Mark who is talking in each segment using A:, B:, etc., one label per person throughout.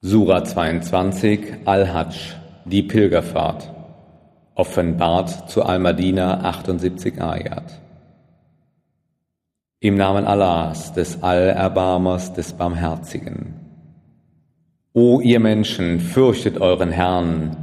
A: Sura 22 Al-Hajj, die Pilgerfahrt, offenbart zu Al-Madina 78 Ayat. Im Namen Allahs, des Allerbarmers, des Barmherzigen. O ihr Menschen, fürchtet euren Herrn,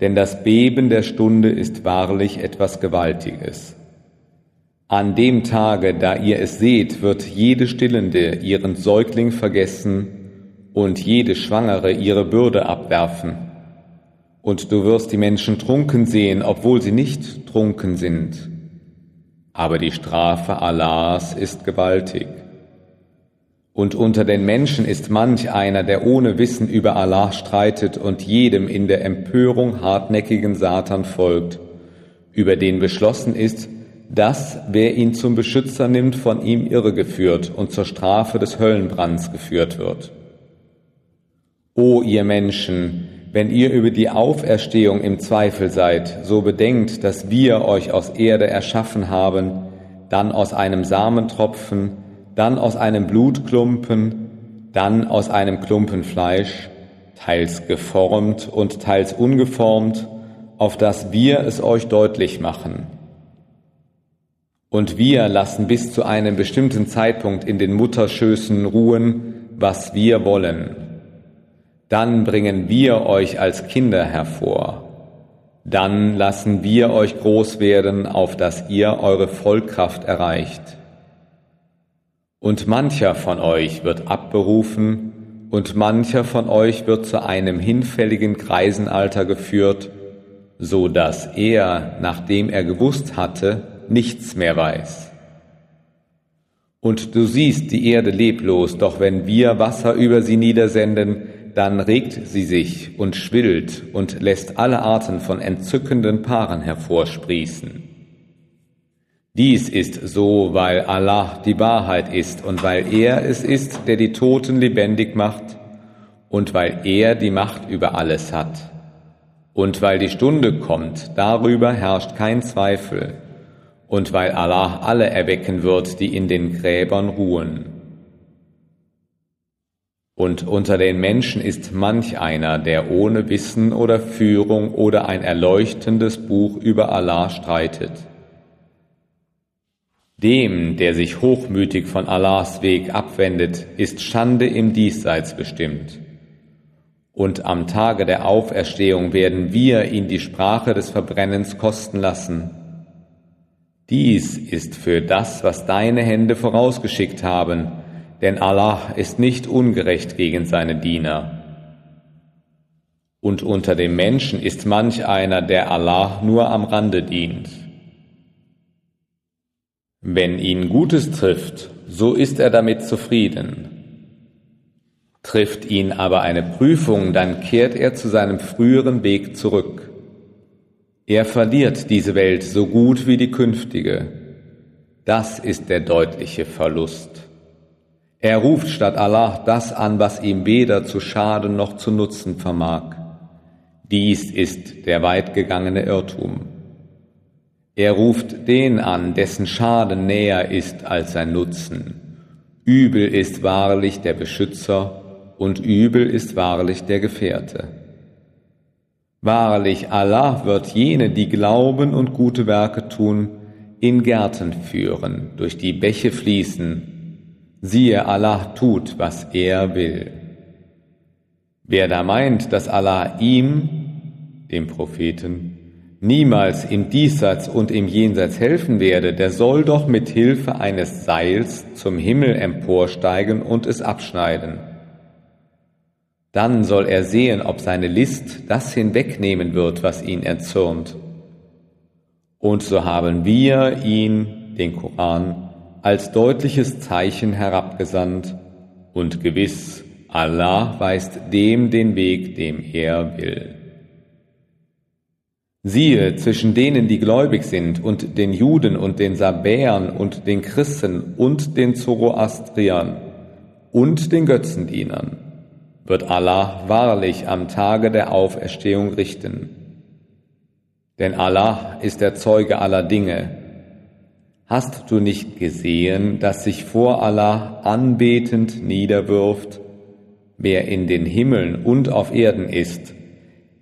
A: denn das Beben der Stunde ist wahrlich etwas Gewaltiges. An dem Tage, da ihr es seht, wird jede Stillende ihren Säugling vergessen, und jede Schwangere ihre Bürde abwerfen. Und du wirst die Menschen trunken sehen, obwohl sie nicht trunken sind. Aber die Strafe Allahs ist gewaltig. Und unter den Menschen ist manch einer, der ohne Wissen über Allah streitet und jedem in der Empörung hartnäckigen Satan folgt, über den beschlossen ist, dass wer ihn zum Beschützer nimmt, von ihm irregeführt und zur Strafe des Höllenbrands geführt wird. O ihr Menschen, wenn ihr über die Auferstehung im Zweifel seid, so bedenkt, dass wir euch aus Erde erschaffen haben, dann aus einem Samentropfen, dann aus einem Blutklumpen, dann aus einem Klumpen Fleisch, teils geformt und teils ungeformt, auf das wir es euch deutlich machen. Und wir lassen bis zu einem bestimmten Zeitpunkt in den Mutterschößen ruhen, was wir wollen dann bringen wir euch als Kinder hervor. Dann lassen wir euch groß werden, auf dass ihr eure Vollkraft erreicht. Und mancher von euch wird abberufen, und mancher von euch wird zu einem hinfälligen Greisenalter geführt, so dass er, nachdem er gewusst hatte, nichts mehr weiß. Und du siehst die Erde leblos, doch wenn wir Wasser über sie niedersenden, dann regt sie sich und schwillt und lässt alle Arten von entzückenden Paaren hervorsprießen. Dies ist so, weil Allah die Wahrheit ist und weil er es ist, der die Toten lebendig macht und weil er die Macht über alles hat. Und weil die Stunde kommt, darüber herrscht kein Zweifel, und weil Allah alle erwecken wird, die in den Gräbern ruhen. Und unter den Menschen ist manch einer, der ohne Wissen oder Führung oder ein erleuchtendes Buch über Allah streitet. Dem, der sich hochmütig von Allahs Weg abwendet, ist Schande im Diesseits bestimmt. Und am Tage der Auferstehung werden wir ihn die Sprache des Verbrennens kosten lassen. Dies ist für das, was deine Hände vorausgeschickt haben, denn Allah ist nicht ungerecht gegen seine Diener. Und unter den Menschen ist manch einer, der Allah nur am Rande dient. Wenn ihn Gutes trifft, so ist er damit zufrieden. Trifft ihn aber eine Prüfung, dann kehrt er zu seinem früheren Weg zurück. Er verliert diese Welt so gut wie die künftige. Das ist der deutliche Verlust. Er ruft statt Allah das an, was ihm weder zu schaden noch zu nutzen vermag. Dies ist der weitgegangene Irrtum. Er ruft den an, dessen Schaden näher ist als sein Nutzen. Übel ist wahrlich der Beschützer und übel ist wahrlich der Gefährte. Wahrlich, Allah wird jene, die glauben und gute Werke tun, in Gärten führen, durch die Bäche fließen, Siehe, Allah tut, was er will. Wer da meint, dass Allah ihm, dem Propheten, niemals im Diesseits und im Jenseits helfen werde, der soll doch mit Hilfe eines Seils zum Himmel emporsteigen und es abschneiden. Dann soll er sehen, ob seine List das hinwegnehmen wird, was ihn erzürnt. Und so haben wir ihn, den Koran, als deutliches Zeichen herabgesandt, und gewiss, Allah weist dem den Weg, dem er will. Siehe, zwischen denen, die gläubig sind, und den Juden und den Sabäern und den Christen und den Zoroastriern und den Götzendienern, wird Allah wahrlich am Tage der Auferstehung richten. Denn Allah ist der Zeuge aller Dinge, Hast du nicht gesehen, dass sich vor Allah anbetend niederwirft, wer in den Himmeln und auf Erden ist,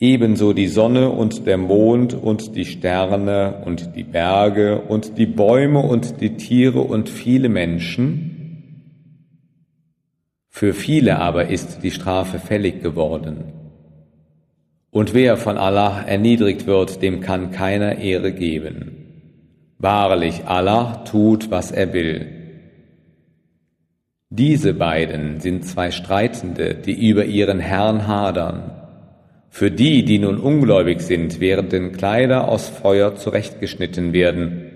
A: ebenso die Sonne und der Mond und die Sterne und die Berge und die Bäume und die Tiere und viele Menschen, für viele aber ist die Strafe fällig geworden. Und wer von Allah erniedrigt wird, dem kann keiner Ehre geben. Wahrlich, Allah tut, was er will. Diese beiden sind zwei Streitende, die über ihren Herrn hadern. Für die, die nun ungläubig sind, werden Kleider aus Feuer zurechtgeschnitten werden.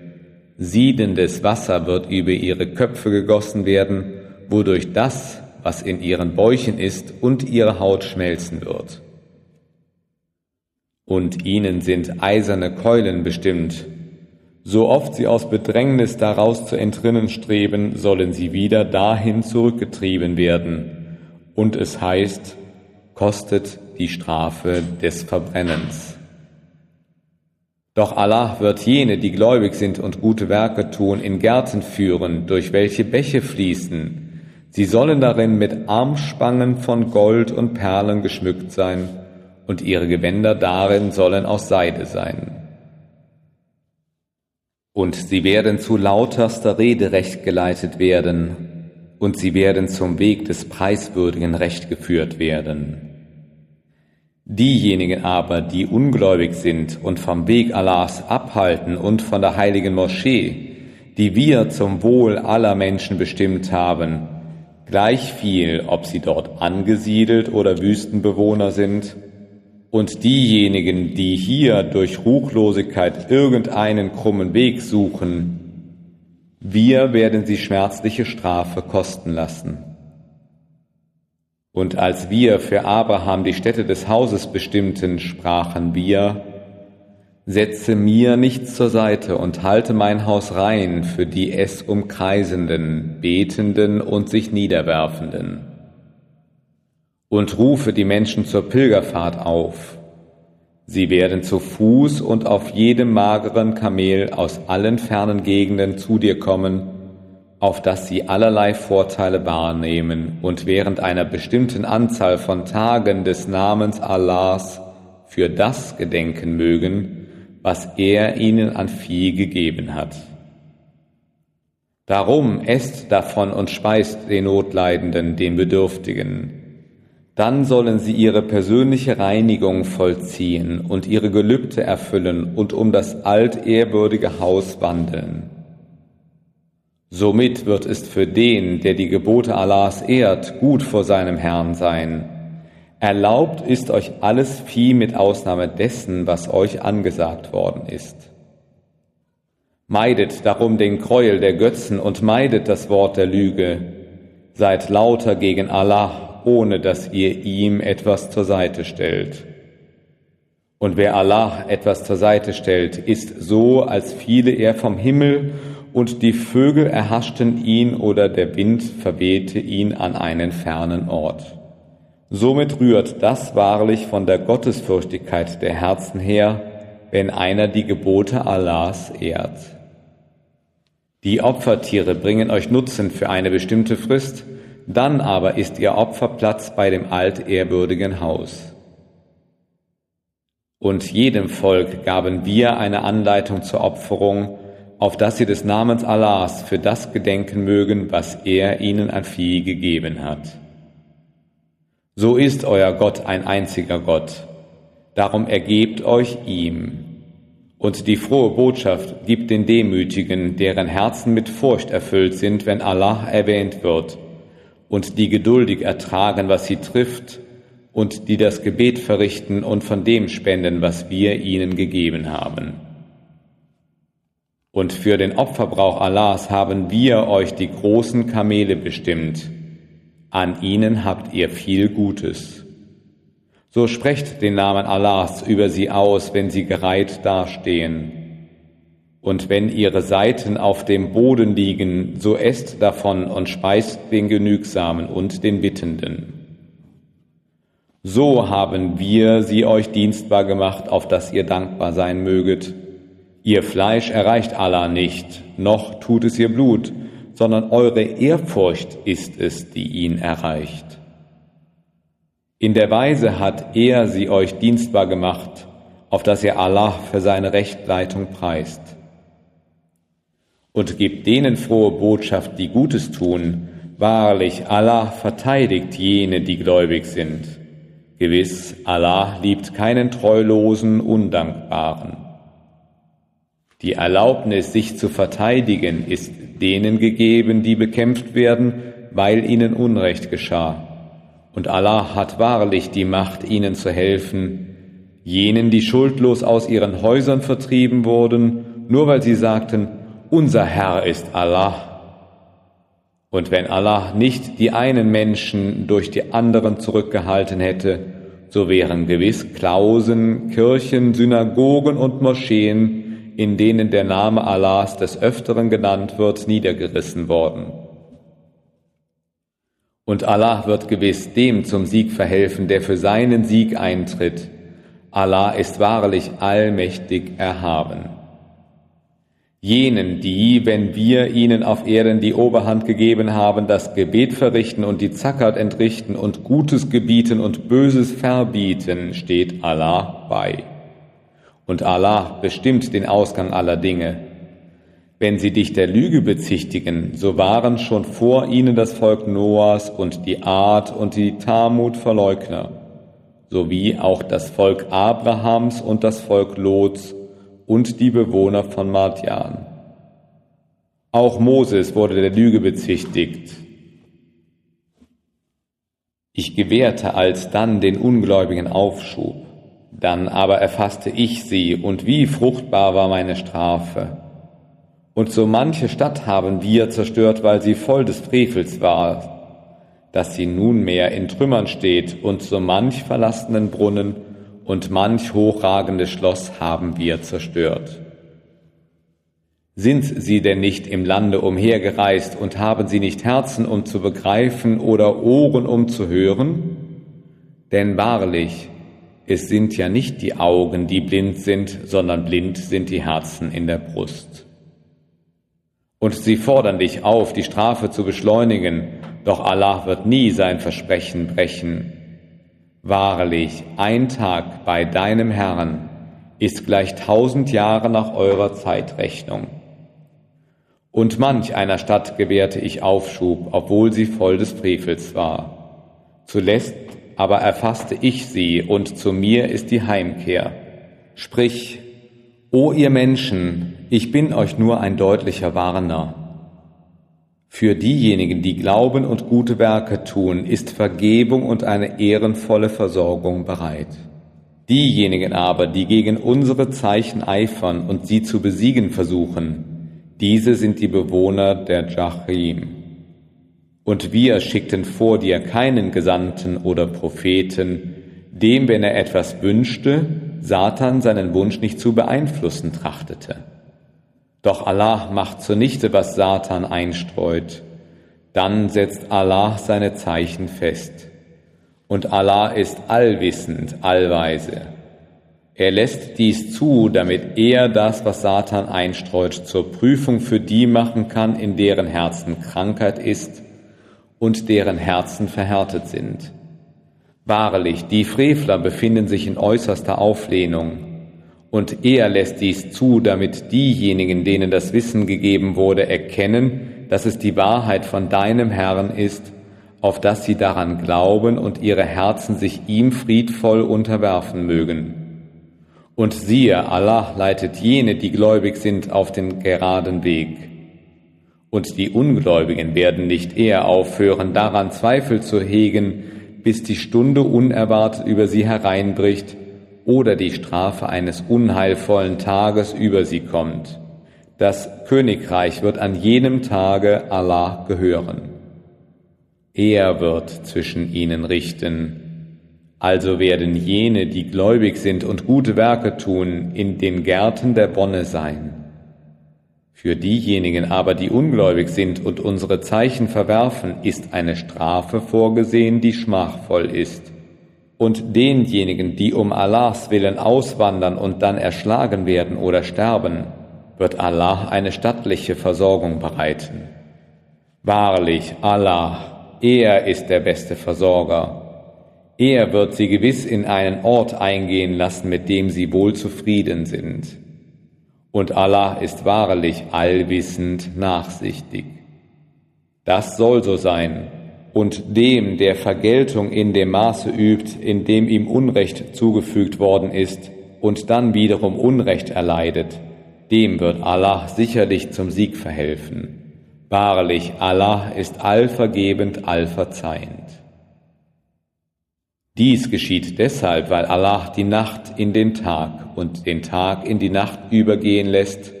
A: Siedendes Wasser wird über ihre Köpfe gegossen werden, wodurch das, was in ihren Bäuchen ist, und ihre Haut schmelzen wird. Und ihnen sind eiserne Keulen bestimmt. So oft sie aus Bedrängnis daraus zu entrinnen streben, sollen sie wieder dahin zurückgetrieben werden. Und es heißt, kostet die Strafe des Verbrennens. Doch Allah wird jene, die gläubig sind und gute Werke tun, in Gärten führen, durch welche Bäche fließen, Sie sollen darin mit Armspangen von Gold und Perlen geschmückt sein, und ihre Gewänder darin sollen aus Seide sein. Und sie werden zu lauterster Rede recht geleitet werden, und sie werden zum Weg des preiswürdigen Recht geführt werden. Diejenigen aber, die ungläubig sind und vom Weg Allahs abhalten und von der heiligen Moschee, die wir zum Wohl aller Menschen bestimmt haben, gleich viel, ob sie dort angesiedelt oder Wüstenbewohner sind, und diejenigen, die hier durch Ruchlosigkeit irgendeinen krummen Weg suchen, wir werden sie schmerzliche Strafe kosten lassen. Und als wir für Abraham die Stätte des Hauses bestimmten, sprachen wir, Setze mir nichts zur Seite und halte mein Haus rein für die es umkreisenden, betenden und sich niederwerfenden. Und rufe die Menschen zur Pilgerfahrt auf. Sie werden zu Fuß und auf jedem mageren Kamel aus allen fernen Gegenden zu dir kommen, auf dass sie allerlei Vorteile wahrnehmen und während einer bestimmten Anzahl von Tagen des Namens Allahs für das gedenken mögen, was er ihnen an Vieh gegeben hat. Darum esst davon und speist den Notleidenden, den Bedürftigen. Dann sollen sie ihre persönliche Reinigung vollziehen und ihre Gelübde erfüllen und um das altehrwürdige Haus wandeln. Somit wird es für den, der die Gebote Allahs ehrt, gut vor seinem Herrn sein Erlaubt ist euch alles Vieh mit Ausnahme dessen, was euch angesagt worden ist. Meidet darum den Gräuel der Götzen und meidet das Wort der Lüge. Seid lauter gegen Allah, ohne dass ihr ihm etwas zur Seite stellt. Und wer Allah etwas zur Seite stellt, ist so, als fiele er vom Himmel und die Vögel erhaschten ihn oder der Wind verwehte ihn an einen fernen Ort. Somit rührt das wahrlich von der Gottesfürchtigkeit der Herzen her, wenn einer die Gebote Allahs ehrt. Die Opfertiere bringen euch Nutzen für eine bestimmte Frist, dann aber ist ihr Opferplatz bei dem altehrwürdigen Haus. Und jedem Volk gaben wir eine Anleitung zur Opferung, auf dass sie des Namens Allahs für das gedenken mögen, was er ihnen an Vieh gegeben hat. So ist euer Gott ein einziger Gott. Darum ergebt euch ihm. Und die frohe Botschaft gibt den Demütigen, deren Herzen mit Furcht erfüllt sind, wenn Allah erwähnt wird, und die geduldig ertragen, was sie trifft, und die das Gebet verrichten und von dem spenden, was wir ihnen gegeben haben. Und für den Opferbrauch Allahs haben wir euch die großen Kamele bestimmt, an ihnen habt ihr viel Gutes. So sprecht den Namen Allahs über sie aus, wenn sie gereiht dastehen. Und wenn ihre Seiten auf dem Boden liegen, so esst davon und speist den Genügsamen und den Bittenden. So haben wir sie euch dienstbar gemacht, auf dass ihr dankbar sein möget. Ihr Fleisch erreicht Allah nicht, noch tut es ihr Blut, sondern eure Ehrfurcht ist es, die ihn erreicht. In der Weise hat er sie euch dienstbar gemacht, auf dass ihr Allah für seine Rechtleitung preist. Und gebt denen frohe Botschaft, die Gutes tun. Wahrlich, Allah verteidigt jene, die gläubig sind. Gewiss, Allah liebt keinen treulosen, undankbaren. Die Erlaubnis, sich zu verteidigen, ist denen gegeben, die bekämpft werden, weil ihnen Unrecht geschah und Allah hat wahrlich die Macht, ihnen zu helfen, jenen, die schuldlos aus ihren Häusern vertrieben wurden, nur weil sie sagten, unser Herr ist Allah. Und wenn Allah nicht die einen Menschen durch die anderen zurückgehalten hätte, so wären gewiss Klausen, Kirchen, Synagogen und Moscheen, in denen der Name Allahs des Öfteren genannt wird, niedergerissen worden. Und Allah wird gewiss dem zum Sieg verhelfen, der für seinen Sieg eintritt. Allah ist wahrlich allmächtig erhaben. Jenen, die, wenn wir ihnen auf Erden die Oberhand gegeben haben, das Gebet verrichten und die Zackert entrichten und Gutes gebieten und Böses verbieten, steht Allah bei. Und Allah bestimmt den Ausgang aller Dinge. Wenn sie dich der Lüge bezichtigen, so waren schon vor ihnen das Volk Noahs und die Art und die Tamut Verleugner, sowie auch das Volk Abrahams und das Volk Lots und die Bewohner von Madian. Auch Moses wurde der Lüge bezichtigt. Ich gewährte alsdann den Ungläubigen Aufschub, dann aber erfasste ich sie, und wie fruchtbar war meine Strafe. Und so manche Stadt haben wir zerstört, weil sie voll des Frevels war, dass sie nunmehr in Trümmern steht, und so manch verlassenen Brunnen und manch hochragendes Schloss haben wir zerstört. Sind sie denn nicht im Lande umhergereist und haben sie nicht Herzen, um zu begreifen oder Ohren, um zu hören? Denn wahrlich, es sind ja nicht die Augen, die blind sind, sondern blind sind die Herzen in der Brust. Und sie fordern dich auf, die Strafe zu beschleunigen, doch Allah wird nie sein Versprechen brechen. Wahrlich, ein Tag bei deinem Herrn ist gleich tausend Jahre nach eurer Zeitrechnung. Und manch einer Stadt gewährte ich Aufschub, obwohl sie voll des Frevels war. Zuletzt aber erfasste ich sie, und zu mir ist die Heimkehr. Sprich, O ihr Menschen, ich bin euch nur ein deutlicher Warner. Für diejenigen, die glauben und gute Werke tun, ist Vergebung und eine ehrenvolle Versorgung bereit. Diejenigen aber, die gegen unsere Zeichen eifern und sie zu besiegen versuchen, diese sind die Bewohner der Jachim. Und wir schickten vor dir keinen Gesandten oder Propheten, dem, wenn er etwas wünschte, Satan seinen Wunsch nicht zu beeinflussen trachtete. Doch Allah macht zunichte, was Satan einstreut. Dann setzt Allah seine Zeichen fest. Und Allah ist allwissend, allweise. Er lässt dies zu, damit er das, was Satan einstreut, zur Prüfung für die machen kann, in deren Herzen Krankheit ist und deren Herzen verhärtet sind Wahrlich, die Frevler befinden sich in äußerster Auflehnung, und er lässt dies zu, damit diejenigen, denen das Wissen gegeben wurde, erkennen, dass es die Wahrheit von deinem Herrn ist, auf dass sie daran glauben und ihre Herzen sich ihm friedvoll unterwerfen mögen. Und siehe, Allah leitet jene, die gläubig sind, auf den geraden Weg. Und die Ungläubigen werden nicht eher aufhören, daran Zweifel zu hegen, bis die Stunde unerwartet über sie hereinbricht oder die Strafe eines unheilvollen Tages über sie kommt. Das Königreich wird an jenem Tage Allah gehören. Er wird zwischen ihnen richten. Also werden jene, die gläubig sind und gute Werke tun, in den Gärten der Bonne sein. Für diejenigen aber, die ungläubig sind und unsere Zeichen verwerfen, ist eine Strafe vorgesehen, die schmachvoll ist. Und denjenigen, die um Allahs willen auswandern und dann erschlagen werden oder sterben, wird Allah eine stattliche Versorgung bereiten. Wahrlich, Allah, er ist der beste Versorger. Er wird sie gewiss in einen Ort eingehen lassen, mit dem sie wohl zufrieden sind. Und Allah ist wahrlich allwissend nachsichtig. Das soll so sein. Und dem, der Vergeltung in dem Maße übt, in dem ihm Unrecht zugefügt worden ist und dann wiederum Unrecht erleidet, dem wird Allah sicherlich zum Sieg verhelfen. Wahrlich, Allah ist allvergebend, allverzeihend. Dies geschieht deshalb, weil Allah die Nacht in den Tag und den Tag in die Nacht übergehen lässt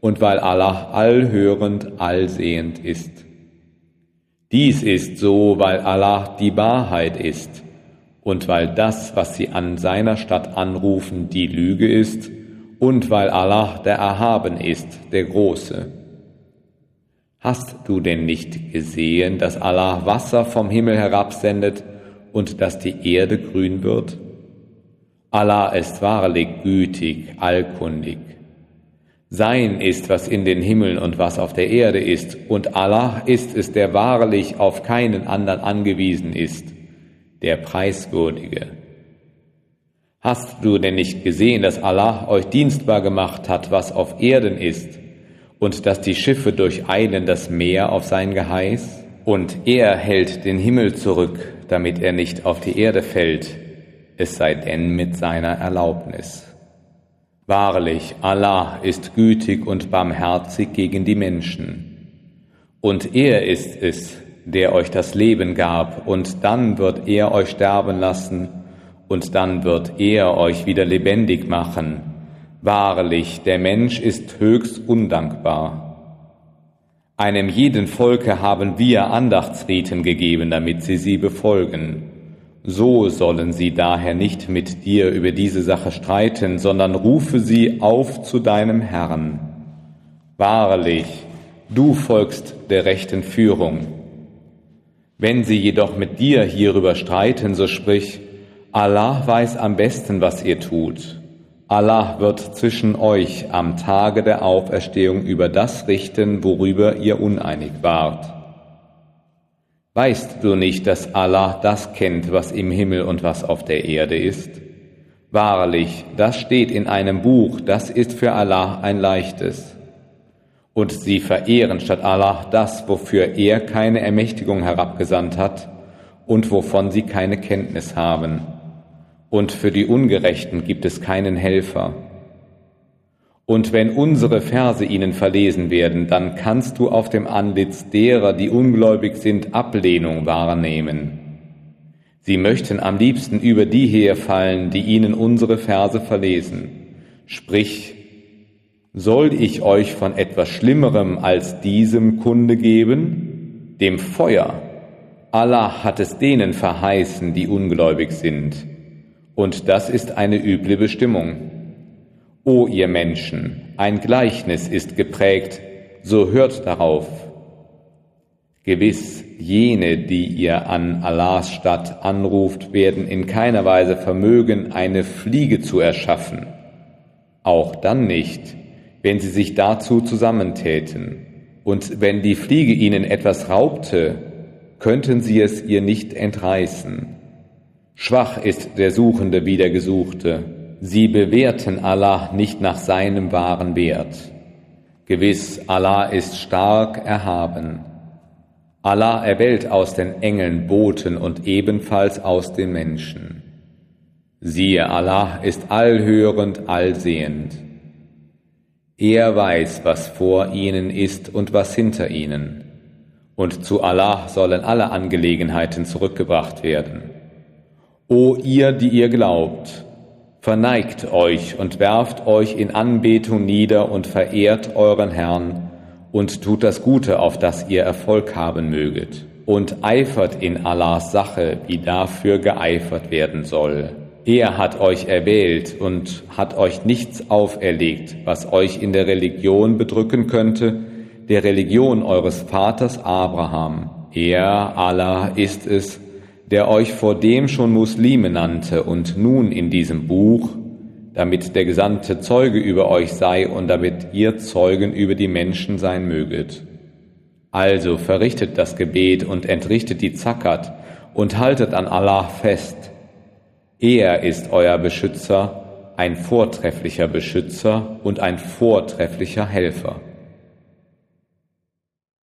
A: und weil Allah allhörend, allsehend ist. Dies ist so, weil Allah die Wahrheit ist und weil das, was sie an seiner Stadt anrufen, die Lüge ist und weil Allah der Erhaben ist, der Große. Hast du denn nicht gesehen, dass Allah Wasser vom Himmel herabsendet und dass die Erde grün wird? Allah ist wahrlich gütig, allkundig. Sein ist, was in den Himmeln und was auf der Erde ist, und Allah ist es, der wahrlich auf keinen anderen angewiesen ist, der Preiswürdige. Hast du denn nicht gesehen, dass Allah euch dienstbar gemacht hat, was auf Erden ist, und dass die Schiffe durcheilen das Meer auf sein Geheiß? Und er hält den Himmel zurück, damit er nicht auf die Erde fällt, es sei denn mit seiner Erlaubnis. Wahrlich, Allah ist gütig und barmherzig gegen die Menschen. Und er ist es, der euch das Leben gab, und dann wird er euch sterben lassen, und dann wird er euch wieder lebendig machen. Wahrlich, der Mensch ist höchst undankbar. Einem jeden Volke haben wir Andachtsriten gegeben, damit sie sie befolgen. So sollen sie daher nicht mit dir über diese Sache streiten, sondern rufe sie auf zu deinem Herrn. Wahrlich, du folgst der rechten Führung. Wenn sie jedoch mit dir hierüber streiten, so sprich, Allah weiß am besten, was ihr tut. Allah wird zwischen euch am Tage der Auferstehung über das richten, worüber ihr uneinig wart. Weißt du nicht, dass Allah das kennt, was im Himmel und was auf der Erde ist? Wahrlich, das steht in einem Buch, das ist für Allah ein leichtes. Und sie verehren statt Allah das, wofür er keine Ermächtigung herabgesandt hat und wovon sie keine Kenntnis haben und für die Ungerechten gibt es keinen Helfer. Und wenn unsere Verse ihnen verlesen werden, dann kannst du auf dem Antlitz derer, die ungläubig sind, Ablehnung wahrnehmen. Sie möchten am liebsten über die herfallen, die ihnen unsere Verse verlesen. Sprich, soll ich euch von etwas Schlimmerem als diesem Kunde geben? Dem Feuer. Allah hat es denen verheißen, die ungläubig sind. Und das ist eine üble Bestimmung. O ihr Menschen, ein Gleichnis ist geprägt, so hört darauf. Gewiss, jene, die ihr an Allahs Stadt anruft, werden in keiner Weise vermögen, eine Fliege zu erschaffen. Auch dann nicht, wenn sie sich dazu zusammentäten. Und wenn die Fliege ihnen etwas raubte, könnten sie es ihr nicht entreißen. Schwach ist der Suchende wie der Gesuchte. Sie bewerten Allah nicht nach seinem wahren Wert. Gewiss, Allah ist stark erhaben. Allah erwählt aus den Engeln Boten und ebenfalls aus den Menschen. Siehe, Allah ist allhörend, allsehend. Er weiß, was vor ihnen ist und was hinter ihnen. Und zu Allah sollen alle Angelegenheiten zurückgebracht werden. O ihr, die ihr glaubt, verneigt euch und werft euch in Anbetung nieder und verehrt euren Herrn und tut das Gute, auf das ihr Erfolg haben möget, und eifert in Allahs Sache, wie dafür geeifert werden soll. Er hat euch erwählt und hat euch nichts auferlegt, was euch in der Religion bedrücken könnte, der Religion eures Vaters Abraham. Er, Allah, ist es, der euch vor dem schon Muslime nannte und nun in diesem Buch, damit der Gesandte Zeuge über euch sei und damit ihr Zeugen über die Menschen sein möget. Also verrichtet das Gebet und entrichtet die Zakat und haltet an Allah fest, Er ist euer Beschützer, ein vortrefflicher Beschützer und ein vortrefflicher Helfer.